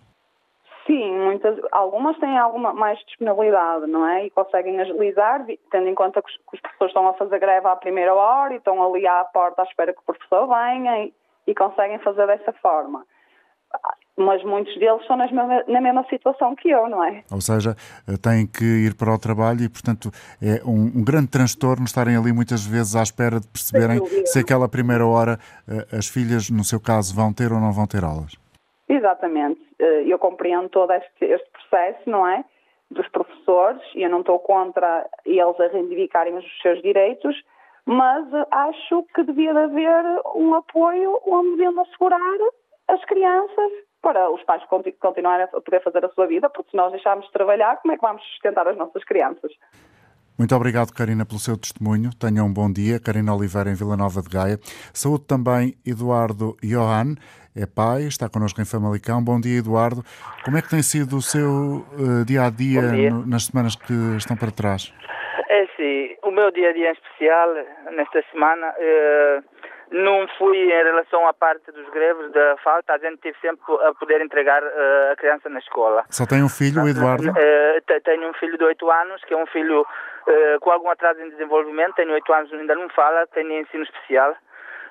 Speaker 7: Algumas têm alguma mais disponibilidade, não é? E conseguem agilizar, tendo em conta que os, que os professores estão a fazer greve à primeira hora e estão ali à porta à espera que o professor venha e, e conseguem fazer dessa forma mas muitos deles estão mesma, na mesma situação que eu, não é?
Speaker 2: Ou seja, eh, têm que ir para o trabalho e, portanto, é um, um grande transtorno estarem ali muitas vezes à espera de perceberem se aquela primeira hora eh, as filhas, no seu caso, vão ter ou não vão ter aulas.
Speaker 7: Exatamente. Eh, eu compreendo todo este, este processo, não é? Dos professores, e eu não estou contra eles a reivindicarem os seus direitos, mas acho que devia haver um apoio onde deviam assegurar as crianças para os pais continuarem a poder fazer a sua vida, porque se nós deixarmos de trabalhar, como é que vamos sustentar as nossas crianças?
Speaker 2: Muito obrigado, Karina, pelo seu testemunho. Tenha um bom dia. Karina Oliveira, em Vila Nova de Gaia. Saúde também Eduardo Johan, é pai, está connosco em Famalicão. Bom dia, Eduardo. Como é que tem sido o seu uh, dia a dia, dia. No, nas semanas que estão para trás?
Speaker 8: É sim, o meu dia a dia em especial, nesta semana, uh, não fui em relação à parte dos greves da falta, a gente teve sempre a poder entregar uh, a criança na escola.
Speaker 2: Só tem um filho, o Eduardo?
Speaker 8: Uh, tenho um filho de 8 anos, que é um filho com algum atraso em desenvolvimento, tenho 8 anos, ainda não fala, tenho ensino especial.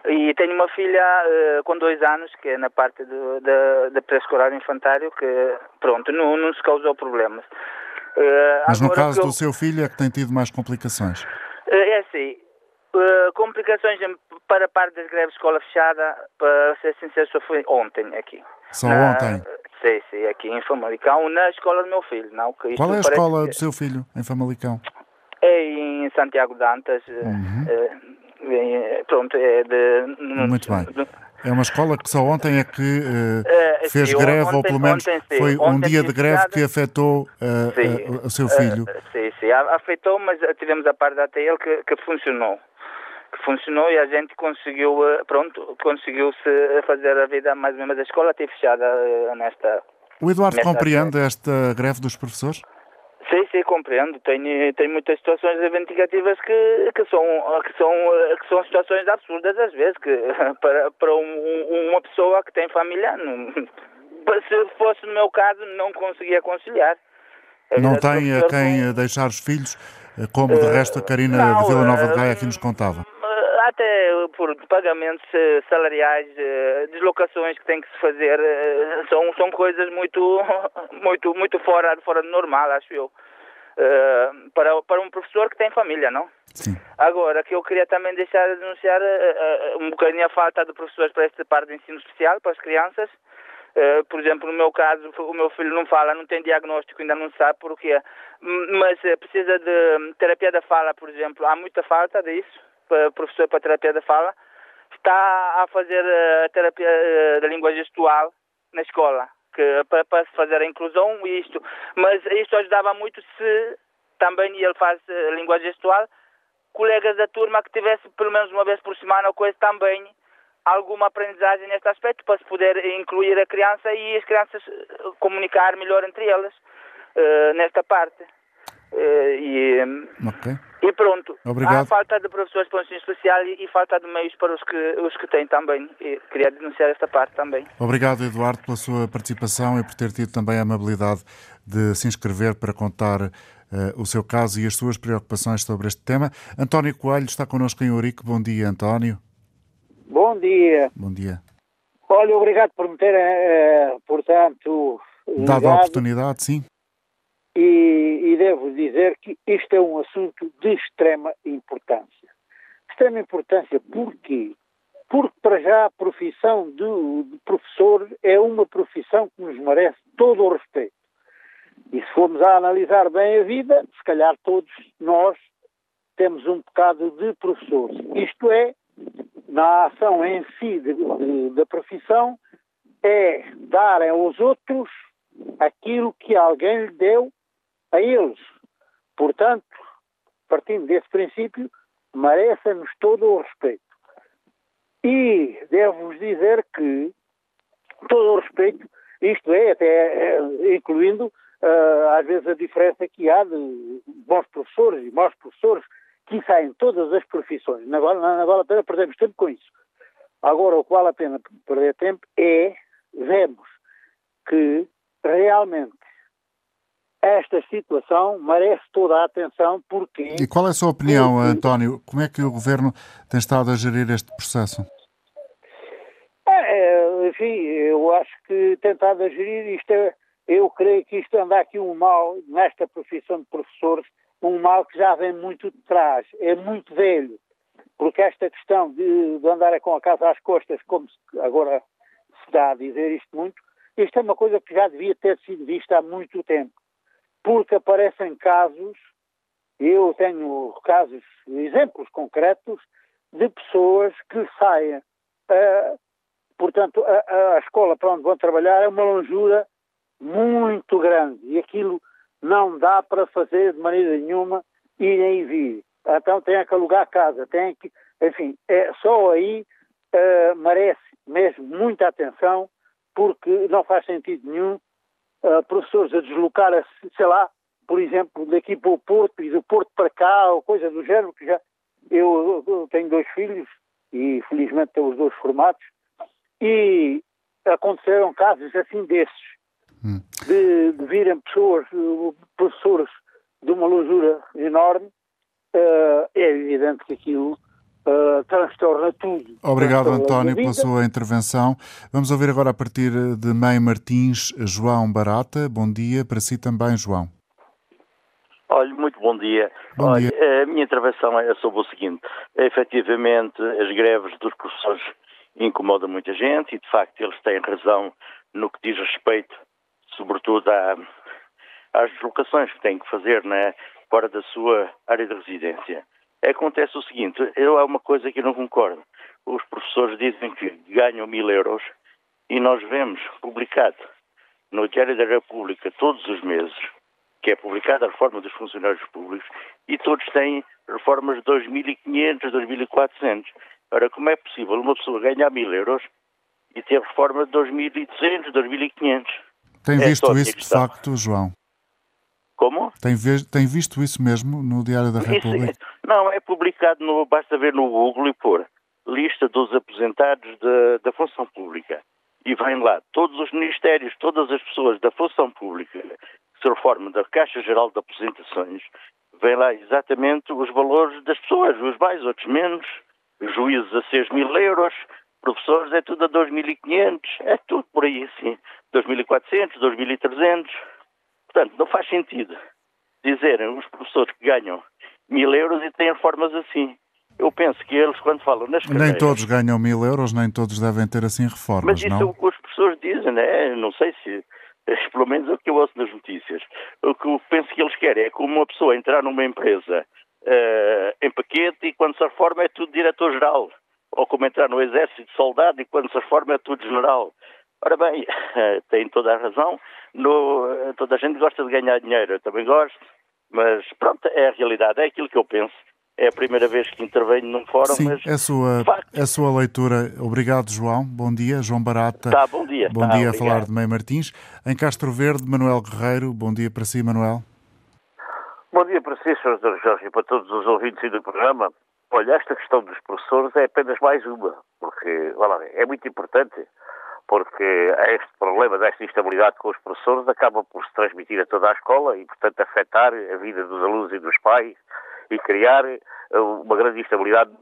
Speaker 8: E tenho uma filha com 2 anos, que é na parte da pré-escolar infantário, que pronto, não, não se causou problemas.
Speaker 2: Mas no caso eu... do seu filho é que tem tido mais complicações?
Speaker 8: É assim, Uh, complicações para a parte das greves escola fechada, para ser sincero, só foi ontem aqui.
Speaker 2: Só na, ontem?
Speaker 8: Sim, sim, aqui em Famalicão, na escola do meu filho. Não, que
Speaker 2: Qual é a escola que... do seu filho em Famalicão?
Speaker 8: É em Santiago Dantas. Uhum. É, pronto, é de...
Speaker 2: Muito bem. É uma escola que só ontem é que uh, fez sim, greve, ontem, ou pelo menos ontem, foi um dia de greve que afetou uh, o seu filho.
Speaker 8: sim, sim, afetou, mas tivemos a parte até ele que, que funcionou que funcionou e a gente conseguiu, pronto, conseguiu-se fazer a vida mais ou menos. A escola teve fechada nesta.
Speaker 2: O Eduardo nesta compreende esta greve dos professores?
Speaker 8: Sim, sim, compreendo. Tem, tem muitas situações reivindicativas que, que, são, que, são, que são situações absurdas às vezes, que para, para um, uma pessoa que tem família, não, se fosse no meu caso, não conseguia conciliar.
Speaker 2: Não tem a quem deixar os filhos, como de resto a Karina não, de Vila Nova de Gaia aqui nos contava
Speaker 8: até por pagamentos eh, salariais, eh, deslocações que tem que se fazer, eh, são, são coisas muito, muito, muito fora, fora do normal, acho eu. para, para um professor que tem família, não?
Speaker 2: Sim.
Speaker 8: Agora, que eu queria também deixar de denunciar um bocadinho a falta de professores para esta parte de ensino especial, para as crianças. por exemplo, no meu caso, o meu filho não fala, não tem diagnóstico, ainda não sabe porquê, mas precisa de terapia da fala, por exemplo. Há muita falta disso professor para terapia da fala, está a fazer a terapia eh, da língua gestual na escola, que, para, para fazer a inclusão e isto. Mas isto ajudava muito se também ele faz eh, língua gestual, colegas da turma que tivesse pelo menos uma vez por semana ou coisa também alguma aprendizagem neste aspecto para se poder incluir a criança e as crianças eh, comunicar melhor entre elas uh, nesta parte. Uh, e,
Speaker 2: okay.
Speaker 8: e pronto,
Speaker 2: Obrigado.
Speaker 8: há falta de professores para o ensino especial e, e, falta de meios para os que, os que têm também. E queria denunciar esta parte também.
Speaker 2: Obrigado, Eduardo, pela sua participação e por ter tido também a amabilidade de se inscrever para contar uh, o seu caso e as suas preocupações sobre este tema. António Coelho está connosco em Ourique. Bom dia, António.
Speaker 9: Bom dia.
Speaker 2: Bom dia.
Speaker 9: Olha, obrigado por me ter, uh, portanto,
Speaker 2: dado a oportunidade, sim
Speaker 9: e, e devo dizer que este é um assunto de extrema importância. Extrema importância porquê? Porque, para já, a profissão de, de professor é uma profissão que nos merece todo o respeito. E se formos a analisar bem a vida, se calhar todos nós temos um bocado de professores. Isto é, na ação em si da profissão, é darem aos outros aquilo que alguém lhe deu a eles. Portanto, partindo desse princípio, merecem-nos todo o respeito. E devo-vos dizer que todo o respeito, isto é, até é, incluindo uh, às vezes a diferença que há de bons professores e maus professores, que saem todas as profissões. Não vale, não vale a pena perdermos tempo com isso. Agora, o que vale a pena perder tempo é vermos que realmente esta situação merece toda a atenção porque...
Speaker 2: E qual é a sua opinião, porque... António? Como é que o Governo tem estado a gerir este processo?
Speaker 9: É, é enfim, eu acho que tem estado a gerir isto é, eu creio que isto anda aqui um mal nesta profissão de professores, um mal que já vem muito de trás, é muito velho, porque esta questão de, de andar com a casa às costas, como se, agora se dá a dizer isto muito, isto é uma coisa que já devia ter sido vista há muito tempo porque aparecem casos, eu tenho casos, exemplos concretos, de pessoas que saem, uh, portanto, a, a, escola para onde vão trabalhar é uma longura muito grande e aquilo não dá para fazer de maneira nenhuma ir e vir. Então tem que alugar casa, tem que, enfim, é, só aí uh, merece mesmo muita atenção, porque não faz sentido nenhum uh, professores a deslocar, sei lá, por exemplo, daqui para o Porto e do Porto para cá, ou coisa do género, que já eu, eu tenho dois filhos e felizmente tenho os dois formados, e aconteceram casos assim desses, hum. de, de virem pessoas, professores de uma losura enorme, uh, é evidente que aquilo uh, transtorna tudo.
Speaker 2: Obrigado, transtorna António, pela sua intervenção. Vamos ouvir agora a partir de Mãe Martins, João Barata. Bom dia para si também, João.
Speaker 10: Olha, muito bom dia.
Speaker 2: Bom
Speaker 10: Olha,
Speaker 2: dia.
Speaker 10: a minha intervenção é sobre o seguinte. Efetivamente, as greves dos professores incomodam muita gente e, de facto, eles têm razão no que diz respeito, sobretudo, à, às deslocações que têm que fazer né, fora da sua área de residência. Acontece o seguinte, eu há uma coisa que eu não concordo. Os professores dizem que ganham mil euros e nós vemos publicado no Diário da República todos os meses, que é publicada a reforma dos funcionários públicos, e todos têm reformas de 2.500, 2.400. Ora, como é possível uma pessoa ganhar mil euros e ter reforma de 2.200, 2.500?
Speaker 2: Tem é visto isso de facto, João?
Speaker 10: Como?
Speaker 2: Tem, tem visto isso mesmo no Diário da República? Isso,
Speaker 10: não, é publicado, no, basta ver no Google e pôr lista dos aposentados da, da função pública. E vem lá todos os ministérios, todas as pessoas da função pública que se reformam da Caixa Geral de Aposentações, vem lá exatamente os valores das pessoas, uns mais, outros menos, juízes a 6 mil euros, professores é tudo a 2.500, é tudo por aí assim, 2.400, 2.300. Portanto, não faz sentido dizerem os professores que ganham mil euros e têm reformas assim. Eu penso que eles, quando falam nas carreiras...
Speaker 2: Nem todos ganham mil euros, nem todos devem ter assim reformas,
Speaker 10: Mas isso
Speaker 2: não?
Speaker 10: é o que os professores dizem, né? não sei se... Pelo menos é o que eu ouço nas notícias. O que eu penso que eles querem é como uma pessoa entrar numa empresa uh, em paquete e quando se reforma é tudo diretor-geral. Ou como entrar no exército de soldado e quando se reforma é tudo general. Ora bem, tem toda a razão. No, toda a gente gosta de ganhar dinheiro, eu também gosto, mas pronto, é a realidade, é aquilo que eu penso. É a primeira vez que intervenho num fórum,
Speaker 2: Sim,
Speaker 10: mas.
Speaker 2: É a sua, é a sua leitura. Obrigado, João. Bom dia. João Barata.
Speaker 10: Tá, bom dia.
Speaker 2: Bom
Speaker 10: tá,
Speaker 2: dia
Speaker 10: obrigado.
Speaker 2: a falar de Meio Martins. Em Castro Verde, Manuel Guerreiro. Bom dia para si, Manuel.
Speaker 11: Bom dia para si, Sr. Jorge, e para todos os ouvintes do programa. Olha, esta questão dos professores é apenas mais uma, porque, olha lá, é muito importante porque este problema desta instabilidade com os professores acaba por se transmitir a toda a escola e, portanto, afetar a vida dos alunos e dos pais e criar eh, uma grande instabilidade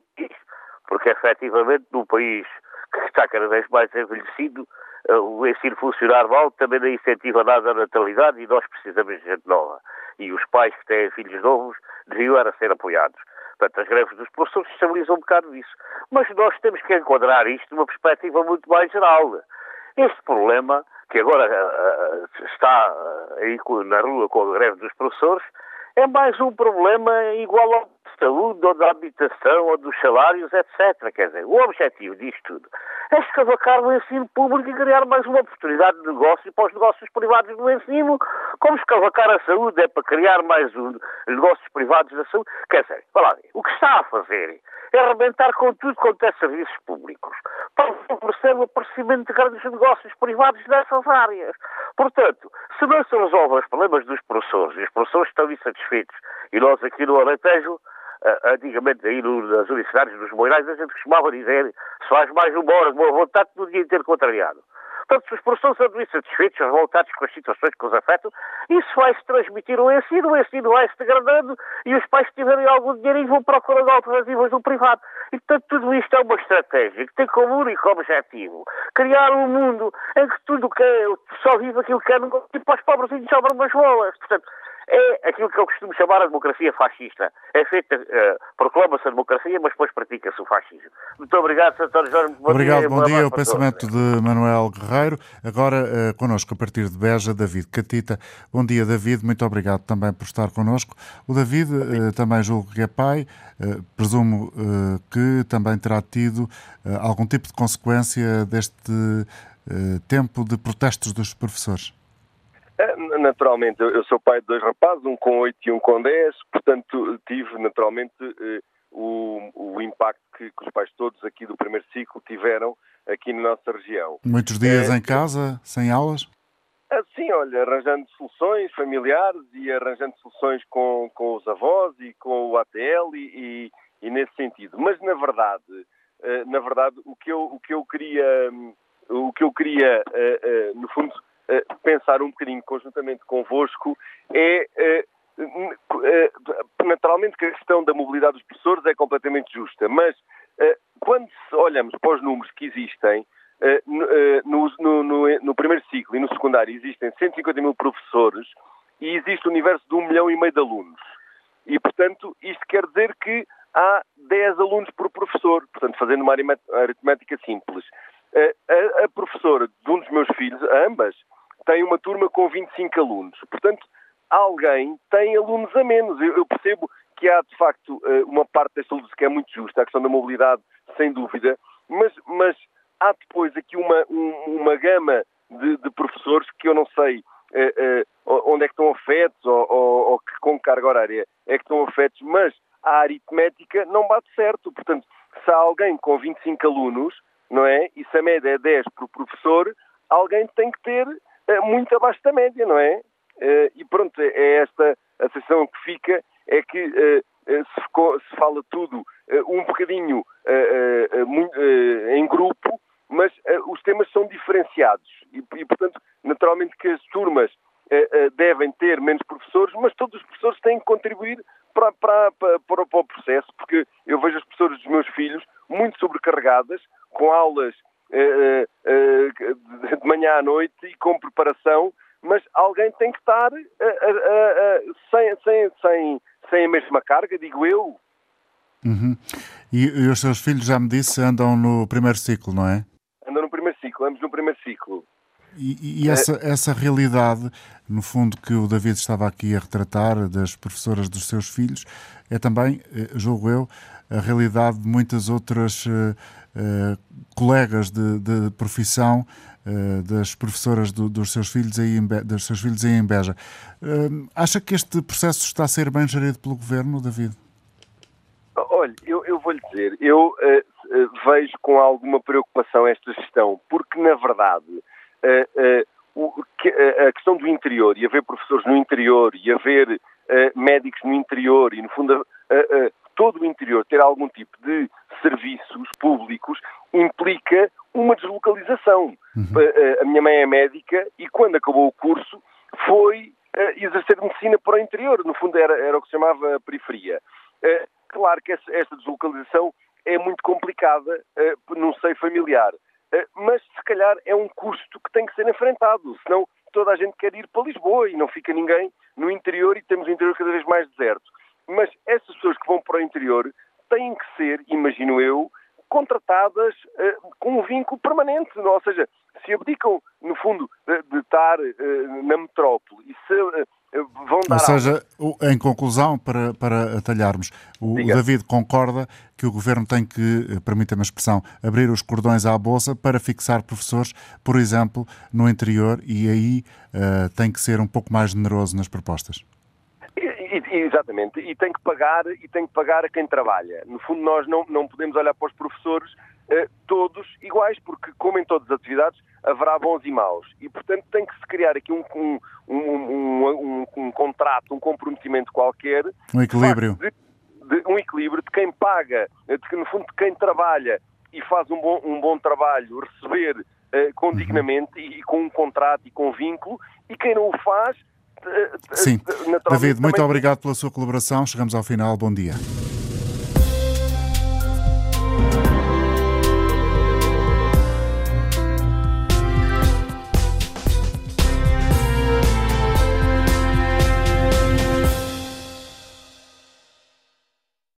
Speaker 11: porque, efetivamente, num país que está cada vez mais envelhecido, eh, o ensino funcionar mal também não incentiva nada a natalidade e nós precisamos de gente nova. E os pais que têm filhos novos deviam era ser apoiados. Portanto, as greves dos professores estabilizam um bocado isso. Mas nós temos que enquadrar isto numa perspectiva muito mais geral. Este problema, que agora uh, está uh, aí na rua com a greve dos professores, é mais um problema igual ao saúde, ou da habitação, ou dos salários, etc. Quer dizer, o objetivo disto tudo é escavacar o ensino público e criar mais uma oportunidade de negócio para os negócios privados do ensino, como escavacar a saúde é para criar mais um, negócios privados da saúde. Quer dizer, lá, o que está a fazer é arrebentar com tudo quanto é serviços públicos, para favorecer o aparecimento de grandes negócios privados nessas áreas. Portanto, se não se resolvem os problemas dos professores, e os professores estão insatisfeitos, e nós aqui no Alentejo uh, antigamente aí no, nas universidades, nos moirais, a gente costumava dizer se faz mais uma hora de boa vontade, podia ter contrariado. Portanto, se os professores andam insatisfeitos, revoltados com as situações que os afetam, isso vai-se transmitir ao ensino, o ensino vai-se degradando e os pais, que tiverem algum dinheiro, vão procurar alternativas no privado. E, portanto, tudo isto é uma estratégia que tem como único objetivo criar um mundo em que tudo que é, só vive aquilo que é, e para os pobrezinhos sobram umas bolas. Portanto, é aquilo que eu costumo chamar a democracia fascista. É feita, uh, proclama-se a democracia, mas depois pratica-se o fascismo. Muito obrigado, Sr. Jorge.
Speaker 2: Bom obrigado, dia, bom dia. O pensamento de Manuel Guerreiro. Agora, uh, connosco, a partir de Beja, David Catita. Bom dia, David. Muito obrigado também por estar connosco. O David uh, também julgo que é pai. Uh, presumo que também terá tido algum tipo de consequência deste tempo de protestos dos professores.
Speaker 12: Naturalmente, eu sou pai de dois rapazes, um com 8 e um com 10, portanto tive naturalmente eh, o, o impacto que, que, os pais todos aqui do primeiro ciclo tiveram aqui na nossa região.
Speaker 2: Muitos dias é, em casa, sem aulas?
Speaker 12: Ah, sim, olha, arranjando soluções familiares e arranjando soluções com, com os avós e com o ATL e, e, e nesse sentido. Mas na verdade, eh, na verdade, o que eu, o que eu queria, o que eu queria, no fundo, pensar um bocadinho conjuntamente convosco é eh, eh, naturalmente que a questão da mobilidade dos professores é completamente justa, mas quando olhamos para os números que existem, no, no, no, no, primeiro ciclo e no secundário existem 150 mil professores e existe um universo de um milhão e meio de alunos. E, portanto, isto quer dizer que há 10 alunos por professor, portanto, fazendo uma aritmética simples. A, a professora de um dos meus filhos, ambas, tem uma turma com 25 alunos. Portanto, alguém tem alunos a menos. Eu, eu percebo que há, de facto, eh, uma parte desta luta que é muito justa, a questão da mobilidade, sem dúvida, mas, mas há depois aqui uma, um, uma gama de, de, professores que eu não sei eh, eh, onde é que estão afetos ou, ou, ou que, com carga horária é que estão afetos, mas a aritmética não bate certo. Portanto, se há alguém com 25 alunos, não é? E se a média é 10 por professor, alguém tem que ter muito abaixo da média, não é? Eh, e pronto, é esta a sensação que fica, é que eh, eh, se, fala tudo um bocadinho em grupo, mas os temas são diferenciados e, portanto, naturalmente que as turmas devem ter menos professores, mas todos os professores têm que contribuir para, para, para, para, o processo, porque eu vejo as professoras dos meus filhos muito sobrecarregadas, com aulas de manhã à noite e com preparação, mas alguém tem que estar sem, sem, sem, sem a mesma carga, digo eu.
Speaker 2: Uhum. E, e, os seus filhos, já me disse, andam no primeiro ciclo, não é?
Speaker 12: Andam no primeiro ciclo, ambos no primeiro ciclo.
Speaker 2: E, e essa, é... essa realidade, no fundo, que o David estava aqui a retratar, das professoras dos seus filhos, é também, julgo eu, a realidade de muitas outras uh, uh, colegas de, de profissão uh, das professoras do, dos seus filhos aí em, dos seus filhos aí em Beja. acha que este processo está a ser bem gerido pelo governo, David?
Speaker 12: Olha, eu, eu vou-lhe dizer, eu vejo com alguma preocupação esta gestão, porque na verdade que, a questão do interior e haver professores no interior e haver médicos no interior e no fundo todo o interior ter algum tipo de serviços públicos implica uma deslocalização. Uhum. A, minha mãe é médica e quando acabou o curso foi uh, exercer medicina para o interior. No fundo era, era o que se chamava periferia. Uh, claro que esta deslocalização é muito complicada num seio familiar. mas se calhar é um custo que tem que ser enfrentado, senão toda a gente quer ir para Lisboa e não fica ninguém no interior e temos o interior cada vez mais deserto. Mas essas pessoas que vão para o interior têm que ser, imagino eu, contratadas uh, com um vínculo permanente. Não? Ou seja, se abdicam, no fundo, de, de estar uh, na metrópole e se uh, vão dar.
Speaker 2: Ou seja, em conclusão, para, para atalharmos, o, o, David concorda que o governo tem que, permita-me a expressão, abrir os cordões à bolsa para fixar professores, por exemplo, no interior e aí tem que ser um pouco mais generoso nas propostas.
Speaker 12: Exatamente, e tem que pagar e tem que pagar a quem trabalha. No fundo, nós não, não podemos olhar para os professores eh, todos iguais, porque como em todas as atividades haverá bons e maus. E portanto tem que se criar aqui um, um, um, um contrato, um comprometimento qualquer.
Speaker 2: Um equilíbrio.
Speaker 12: De, de, um equilíbrio de quem paga, de, que no fundo de quem trabalha e faz um bom, um bom trabalho, receber eh, uhum. e, e com um contrato e com vínculo, e quem não o faz
Speaker 2: Sim. David, muito obrigado pela sua colaboração. Chegamos ao final. Bom dia.